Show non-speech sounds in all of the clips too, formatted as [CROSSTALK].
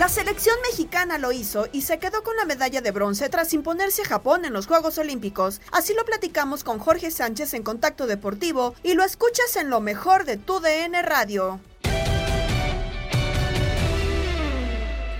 La selección mexicana lo hizo y se quedó con la medalla de bronce tras imponerse a Japón en los Juegos Olímpicos. Así lo platicamos con Jorge Sánchez en Contacto Deportivo y lo escuchas en lo mejor de tu DN Radio.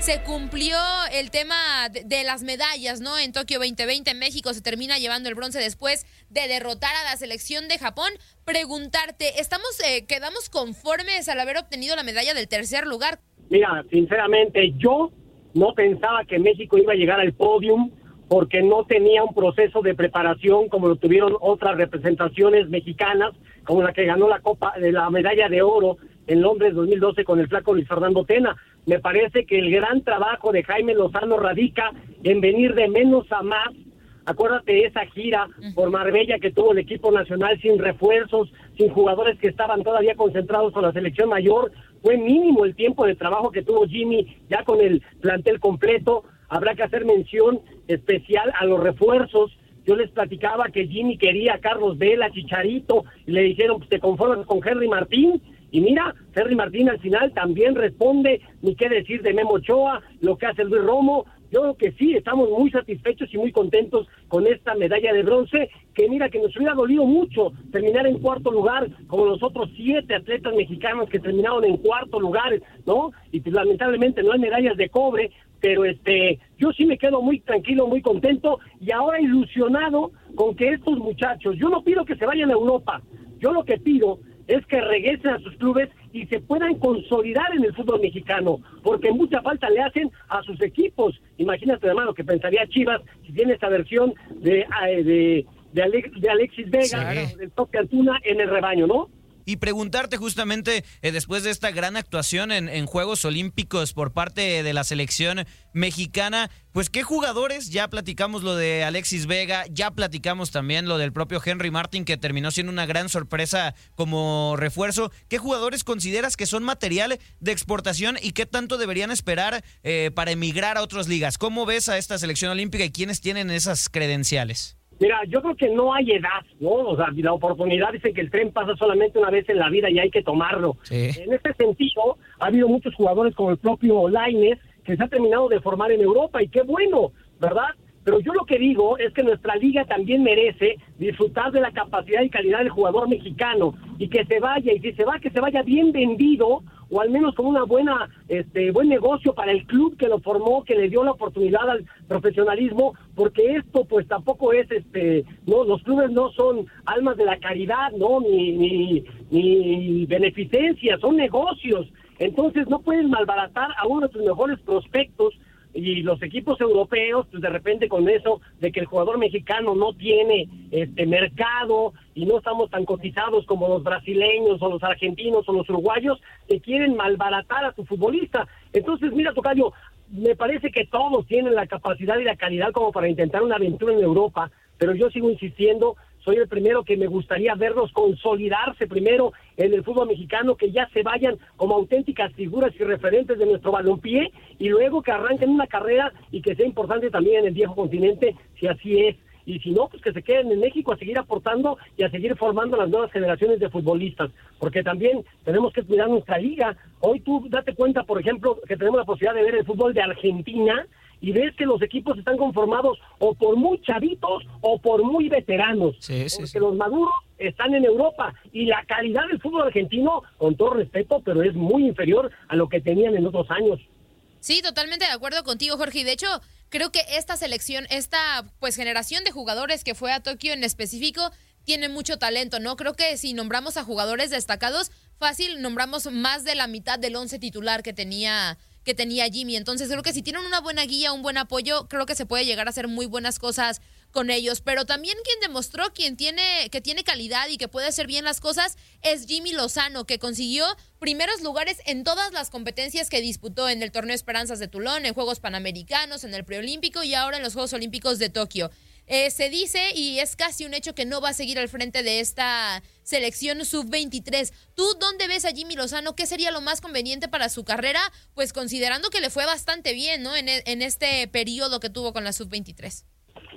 se cumplió el tema de, las medallas, ¿no? En Tokio 2020 México se termina llevando el bronce después de derrotar a la selección de Japón. Preguntarte, ¿estamos eh, quedamos conformes al haber obtenido la medalla del tercer lugar? Mira, sinceramente yo no pensaba que México iba a llegar al podium porque no tenía un proceso de preparación como lo tuvieron otras representaciones mexicanas, como la que ganó la Copa de la medalla de oro en Londres 2012 con el flaco Luis Fernando Tena. Me parece que el gran trabajo de Jaime Lozano radica en venir de menos a más. Acuérdate de esa gira por Marbella que tuvo el equipo nacional sin refuerzos, sin jugadores que estaban todavía concentrados con la selección mayor. Fue mínimo el tiempo de trabajo que tuvo Jimmy ya con el plantel completo. Habrá que hacer mención especial a los refuerzos. Yo les platicaba que Jimmy quería a Carlos Vela, Chicharito, y le dijeron, pues te conformas con Henry Martín, y mira, Ferry Martín al final también responde, ni qué decir de Memo Ochoa, lo que hace Luis Romo. Yo creo que sí, estamos muy satisfechos y muy contentos con esta medalla de bronce, que mira que nos hubiera dolido mucho terminar en cuarto lugar, como los otros siete atletas mexicanos que terminaron en cuarto lugar, ¿no? Y pues lamentablemente no hay medallas de cobre, pero este, yo sí me quedo muy tranquilo, muy contento y ahora ilusionado con que estos muchachos, yo no pido que se vayan a Europa, yo lo que pido es que regresen a sus clubes y se puedan consolidar en el fútbol mexicano, porque mucha falta le hacen a sus equipos. Imagínate, hermano, que pensaría Chivas si tiene esta versión de, eh, de, de, Alexis Vega, del Toque Antuna en el rebaño, ¿no? Y preguntarte justamente eh, después de esta gran actuación en, Juegos Olímpicos por parte de la selección mexicana, pues qué jugadores, ya platicamos lo de Alexis Vega, ya platicamos también lo del propio Henry Martin que terminó siendo una gran sorpresa como refuerzo, ¿qué jugadores consideras que son material de exportación y qué tanto deberían esperar eh, para emigrar a otras ligas? ¿Cómo ves a esta selección olímpica y quiénes tienen esas credenciales? Mira, yo creo que no hay edad, ¿no? O sea, la oportunidad dice que el tren pasa solamente una vez en la vida y hay que tomarlo. En este sentido, ha habido muchos jugadores como el propio Laines que se ha terminado de formar en Europa y qué bueno, ¿verdad? Pero yo lo que digo es que nuestra liga también merece disfrutar de la capacidad y calidad del jugador mexicano y que se vaya, y si se va, que se vaya bien vendido o al menos con una buena este buen negocio para el club que lo formó, que le dio la oportunidad al profesionalismo, porque esto pues tampoco es este no los clubes no son almas de la caridad, no ni ni, ni beneficencia, son negocios. Entonces no pueden malbaratar a uno de sus mejores prospectos y los equipos europeos, pues de repente con eso de que el jugador mexicano no tiene este mercado y no estamos tan cotizados como los brasileños o los argentinos o los uruguayos, que quieren malbaratar a su futbolista. Entonces, mira, Tocayo, me parece que todos tienen la capacidad y la calidad como para intentar una aventura en Europa, pero yo sigo insistiendo soy el primero que me gustaría verlos consolidarse primero en el fútbol mexicano, que ya se vayan como auténticas figuras y referentes de nuestro balompié y luego que arranquen una carrera y que sea importante también en el viejo continente, si así es. Y si no, pues que se queden en México a seguir aportando y a seguir formando las nuevas generaciones de futbolistas, porque también tenemos que cuidar nuestra liga. Hoy tú date cuenta, por ejemplo, que tenemos la posibilidad de ver el fútbol de Argentina, y ves que los equipos están conformados o por muy chavitos o por muy veteranos. porque los maduros están en Europa y la calidad del fútbol argentino, con todo respeto, pero es muy inferior a lo que tenían en otros años. Sí, totalmente de acuerdo contigo, Jorge. Y de hecho, creo que esta selección, esta pues generación de jugadores que fue a Tokio en específico, tiene mucho talento, ¿no? Creo que si nombramos a jugadores destacados, fácil nombramos más de la mitad del once titular que tenía que tenía Jimmy. Entonces creo que si tienen una buena guía, un buen apoyo, creo que se puede llegar a hacer muy buenas cosas con ellos. Pero también quien demostró quien tiene, que tiene calidad y que puede hacer bien las cosas es Jimmy Lozano, que consiguió primeros lugares en todas las competencias que disputó en el Torneo Esperanzas de Tulón, en Juegos Panamericanos, en el Preolímpico y ahora en los Juegos Olímpicos de Tokio. Eh, se dice y es casi un hecho que no va a seguir al frente de esta selección sub-23. ¿Tú dónde ves a Jimmy Lozano? ¿Qué sería lo más conveniente para su carrera? Pues considerando que le fue bastante bien, ¿no? En, e, en este periodo que tuvo con la sub-23.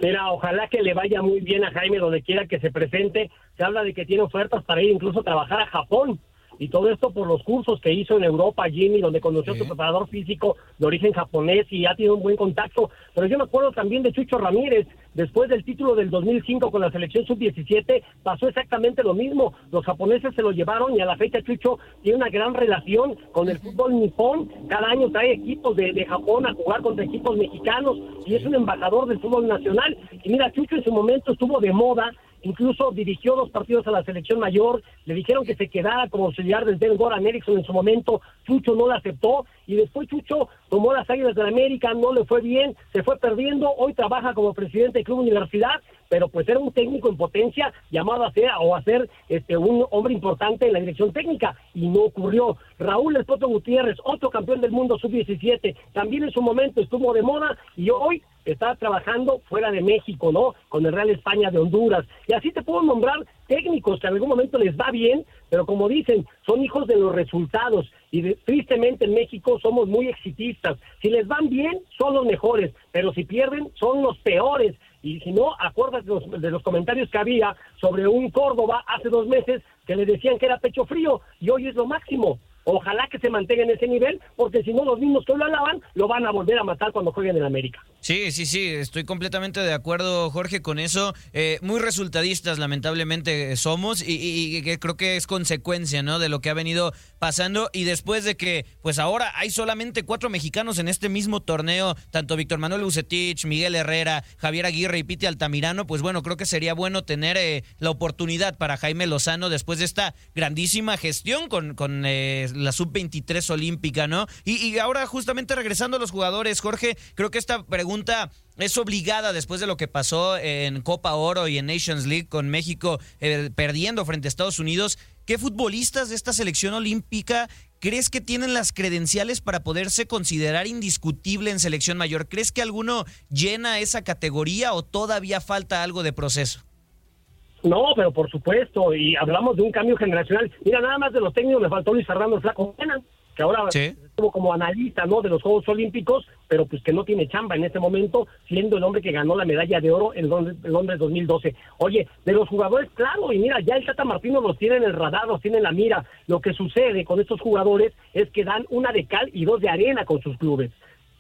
Mira, ojalá que le vaya muy bien a Jaime donde quiera que se presente. Se habla de que tiene ofertas para ir incluso a trabajar a Japón. Y todo esto por los cursos que hizo en Europa Jimmy, donde conoció a su preparador físico de origen japonés y ha tenido un buen contacto. Pero yo me acuerdo también de Chucho Ramírez, después del título del 2005 con la selección sub-17, pasó exactamente lo mismo. Los japoneses se lo llevaron y a la fecha Chucho tiene una gran relación con el fútbol nipón. Cada año trae equipos de, de Japón a jugar contra equipos mexicanos y es un embajador del fútbol nacional. Y mira, Chucho en su momento estuvo de moda incluso dirigió dos partidos a la selección mayor, le dijeron que se quedara como auxiliar del Ben Goran Erickson en su momento, Chucho no lo aceptó y después Chucho tomó las Águilas de la América, no le fue bien, se fue perdiendo, hoy trabaja como presidente del Club Universidad, pero pues era un técnico en potencia llamado a ser o a ser este un hombre importante en la dirección técnica y no ocurrió. Raúl El Gutiérrez, otro campeón del mundo sub-17, también en su momento estuvo de moda y hoy está trabajando fuera de México, ¿no? Con el Real España de Honduras. Y así te puedo nombrar técnicos que en algún momento les va bien, pero como dicen, son hijos de los resultados. Y tristemente en México somos muy exitistas. Si les van bien, son los mejores, pero si pierden, son los peores. Y si no, acuérdate de los, de los comentarios que había sobre un Córdoba hace dos meses que le decían que era pecho frío y hoy es lo máximo. Ojalá que se mantenga en ese nivel, porque si no, los mismos que lo alaban lo van a volver a matar cuando jueguen en América. Sí, sí, sí, estoy completamente de acuerdo, Jorge, con eso. Eh, muy resultadistas, lamentablemente, somos, y, creo que es consecuencia, ¿no? De lo que ha venido pasando. Y después de que, pues ahora hay solamente cuatro mexicanos en este mismo torneo, tanto Víctor Manuel Bucetich, Miguel Herrera, Javier Aguirre y Piti Altamirano, pues bueno, creo que sería bueno tener eh, la oportunidad para Jaime Lozano después de esta grandísima gestión con, con eh, la sub-23 olímpica, ¿no? Y, ahora justamente regresando a los jugadores, Jorge, creo que esta pregunta es obligada después de lo que pasó en Copa Oro y en Nations League con México eh, perdiendo frente a Estados Unidos. ¿Qué futbolistas de esta selección olímpica crees que tienen las credenciales para poderse considerar indiscutible en selección mayor? ¿Crees que alguno llena esa categoría o todavía falta algo de proceso? No, pero por supuesto, y hablamos de un cambio generacional. Mira, nada más de los técnicos me faltó Luis Fernando Flaco que ahora estuvo como analista ¿no? de los Juegos Olímpicos, pero pues que no tiene chamba en este momento, siendo el hombre que ganó la medalla de oro en Londres, 2012. Oye, de los jugadores, claro, y mira, ya el Tata Martino los tiene en el radar, los tiene en la mira. Lo que sucede con estos jugadores es que dan una de cal y dos de arena con sus clubes.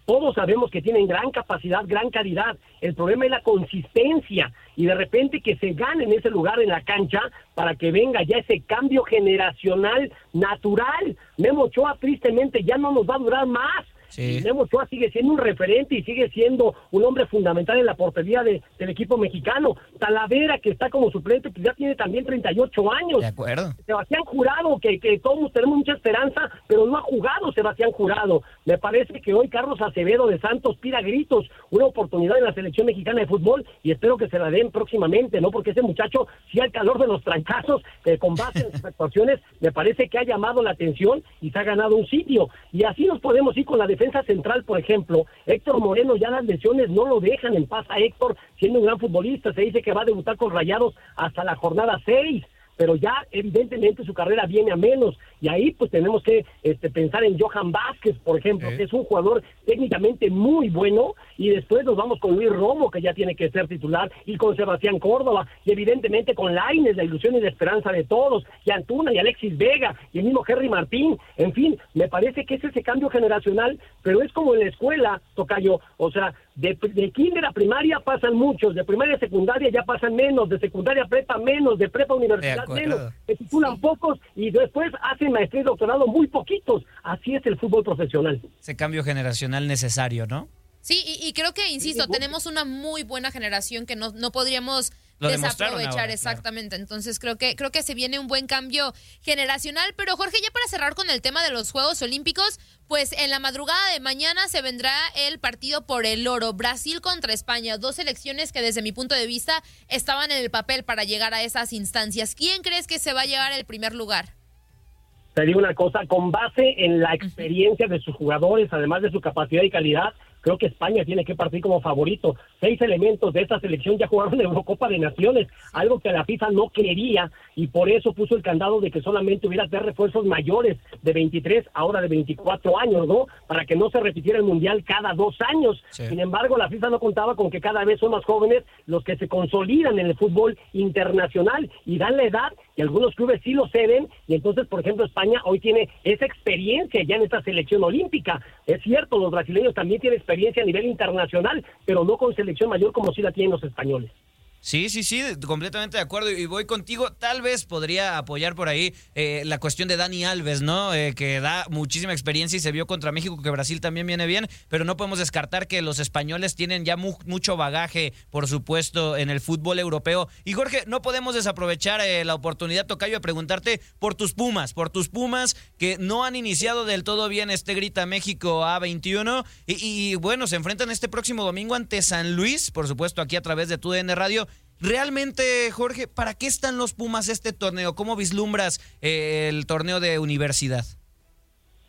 Todos sabemos que tienen gran capacidad, gran calidad. El problema es la consistencia y de repente que se gane en ese lugar en la cancha para que venga ya ese cambio generacional natural. Memo Ochoa tristemente ya no nos va a durar más. Sí. Memo Ochoa sigue siendo un referente y sigue siendo un hombre fundamental en la portería de, del equipo mexicano. Talavera, que está como suplente, pues ya tiene también 38 años. De acuerdo. Sebastián Jurado, que, que todos tenemos mucha esperanza, pero no ha jugado Sebastián Jurado. Me parece que hoy Carlos Acevedo de Santos pida gritos una oportunidad en la selección mexicana de fútbol y espero que se la den próximamente, ¿no? Porque ese muchacho, si al calor de los trancazos, eh, con base en sus [LAUGHS] actuaciones, me parece que ha llamado la atención y se ha ganado un sitio. Y así nos podemos ir con la defensa defensa central, por ejemplo, Héctor Moreno ya las lesiones no lo dejan en paz a Héctor, siendo un gran futbolista, se dice que va a debutar con Rayados hasta la jornada 6 pero ya evidentemente su carrera viene a menos. Y ahí pues tenemos que este, pensar en Johan Vázquez, por ejemplo, que es un jugador técnicamente muy bueno y después nos vamos con Luis Romo, que ya tiene que ser titular, y con Sebastián Córdoba, y evidentemente con Laines, la ilusión y la esperanza de todos, y Antuna y Alexis Vega, y el mismo Henry Martín, en fin, me parece que es ese cambio generacional, pero es como en la escuela, Tocayo, o sea, de, de kinder a primaria pasan muchos, de primaria a secundaria ya pasan menos, de secundaria a prepa menos, de prepa a universidad menos, se titulan pocos y después hacen maestría y doctorado muy poquitos. Así es el fútbol profesional. Ese cambio generacional necesario, ¿no? Sí, y, creo que, insisto, tenemos una muy buena generación que no, no podríamos desaprovechar exactamente. Entonces creo que creo que se viene un buen cambio generacional, pero Jorge, ya para cerrar con el tema de los Juegos Olímpicos, pues en la madrugada de mañana se vendrá el partido por el oro, Brasil contra España, dos selecciones que desde mi punto de vista estaban en el papel para llegar a esas instancias. ¿Quién crees que se va a llevar el primer lugar? te digo una cosa, con base en la experiencia de sus jugadores, además de su capacidad y calidad, creo que España tiene que partir como favorito. Seis elementos de esta selección ya jugaron [LAUGHS] en Eurocopa de Naciones, algo que la FIFA no quería y por eso puso el candado de que solamente hubiera tres refuerzos mayores de 23, ahora de 24 años, ¿no? Para que no se repitiera el Mundial cada dos años. Sin embargo, la FIFA no contaba con que cada vez son más jóvenes los que se consolidan en el fútbol internacional y dan la edad y algunos clubes sí lo ceden y entonces, por ejemplo, España hoy tiene esa experiencia ya en esta selección olímpica. Es cierto, los brasileños también tienen experiencia a nivel internacional, pero no con selección mayor como sí la tienen los españoles. Sí, sí, sí, completamente de acuerdo. Y voy contigo. Tal vez podría apoyar por ahí eh, la cuestión de Dani Alves, ¿no? Eh, que da muchísima experiencia y se vio contra México que Brasil también viene bien, pero no podemos descartar que los españoles tienen ya mucho bagaje, por supuesto, en el fútbol europeo. Y Jorge, no podemos desaprovechar eh, la oportunidad, Tocayo, de preguntarte por tus Pumas, por tus Pumas que no han iniciado del todo bien este Grita México A21. Y, y bueno, se enfrentan este próximo domingo ante San Luis, por supuesto, aquí a través de TUDN Radio. Realmente, Jorge, ¿para qué están los Pumas este torneo? ¿Cómo vislumbras eh, el torneo de universidad?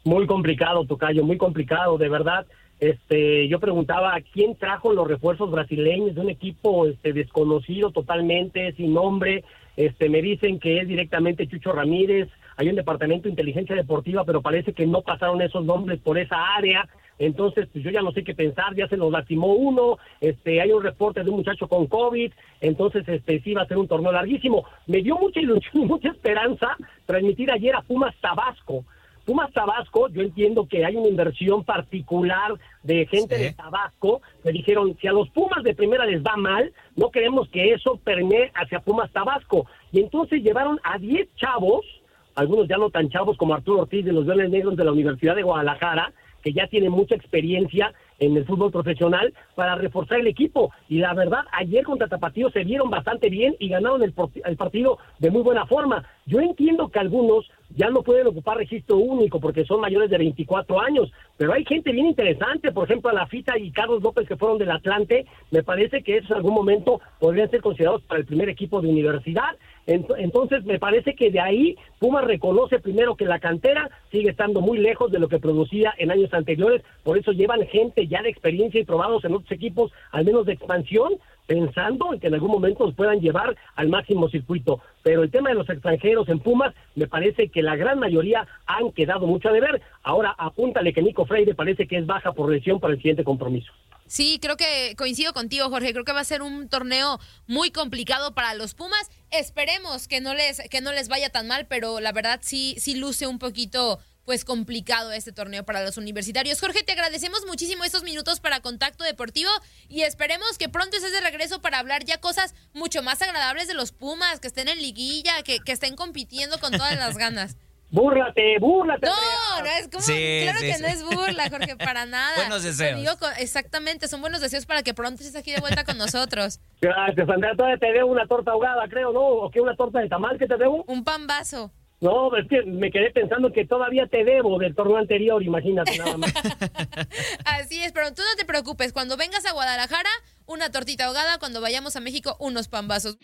Muy complicado, Tocayo, muy complicado, de verdad. Este, yo preguntaba quién trajo los refuerzos brasileños de un equipo este, desconocido totalmente, sin nombre. Este, me dicen que es directamente Chucho Ramírez. Hay un departamento de inteligencia deportiva, pero parece que no pasaron esos nombres por esa área. Entonces, pues yo ya no sé qué pensar, ya se nos lastimó uno, este, hay un reporte de un muchacho con COVID, entonces este sí va a ser un torneo larguísimo. Me dio mucha ilusión y mucha esperanza transmitir ayer a Pumas Tabasco. Pumas Tabasco, yo entiendo que hay una inversión particular de gente de Tabasco me dijeron, si a los Pumas de primera les va mal, no queremos que eso permee hacia Pumas Tabasco. Y entonces llevaron a 10 chavos, algunos ya no tan chavos como Arturo Ortiz de los Verdes Negros de la Universidad de Guadalajara, que ya tiene mucha experiencia en el fútbol profesional para reforzar el equipo. Y la verdad, ayer contra Tapatío se vieron bastante bien y ganaron el, el, partido de muy buena forma. Yo entiendo que algunos ya no pueden ocupar registro único porque son mayores de 24 años, pero hay gente bien interesante, por ejemplo, a la Fita y Carlos López que fueron del Atlante, me parece que esos en algún momento podrían ser considerados para el primer equipo de universidad. Entonces, me parece que de ahí Puma reconoce primero que la cantera sigue estando muy lejos de lo que producía en años anteriores, por eso llevan gente ya de experiencia y probados en otros equipos, al menos de expansión, pensando en que en algún momento los puedan llevar al máximo circuito. Pero el tema de los extranjeros en Pumas, me parece que la gran mayoría han quedado mucho a deber. Ahora apúntale que Nico Freire parece que es baja por lesión para el siguiente compromiso. Sí, creo que coincido contigo, Jorge. Creo que va a ser un torneo muy complicado para los Pumas. Esperemos que no les, que no les vaya tan mal, pero la verdad sí, sí luce un poquito pues complicado este torneo para los universitarios. Jorge, te agradecemos muchísimo estos minutos para Contacto Deportivo y esperemos que pronto estés de regreso para hablar ya cosas mucho más agradables de los Pumas, que estén en liguilla, que, que estén compitiendo con todas las ganas. [LAUGHS] Búrlate, búrlate. No, no es como. claro que no es burla, Jorge, para [LAUGHS] nada. buenos deseos. exactamente, son buenos deseos para que pronto estés aquí de vuelta con nosotros. [LAUGHS] Gracias, Andrea. Todavía te debo una torta ahogada, creo, ¿no? ¿O qué? ¿Una torta de tamal que te debo? Un pan vaso. No, es que me quedé pensando que todavía te debo del torneo anterior, imagínate nada más. [LAUGHS] Así es, pero tú no te preocupes. Cuando vengas a Guadalajara, una tortita ahogada. Cuando vayamos a México, unos pambazos.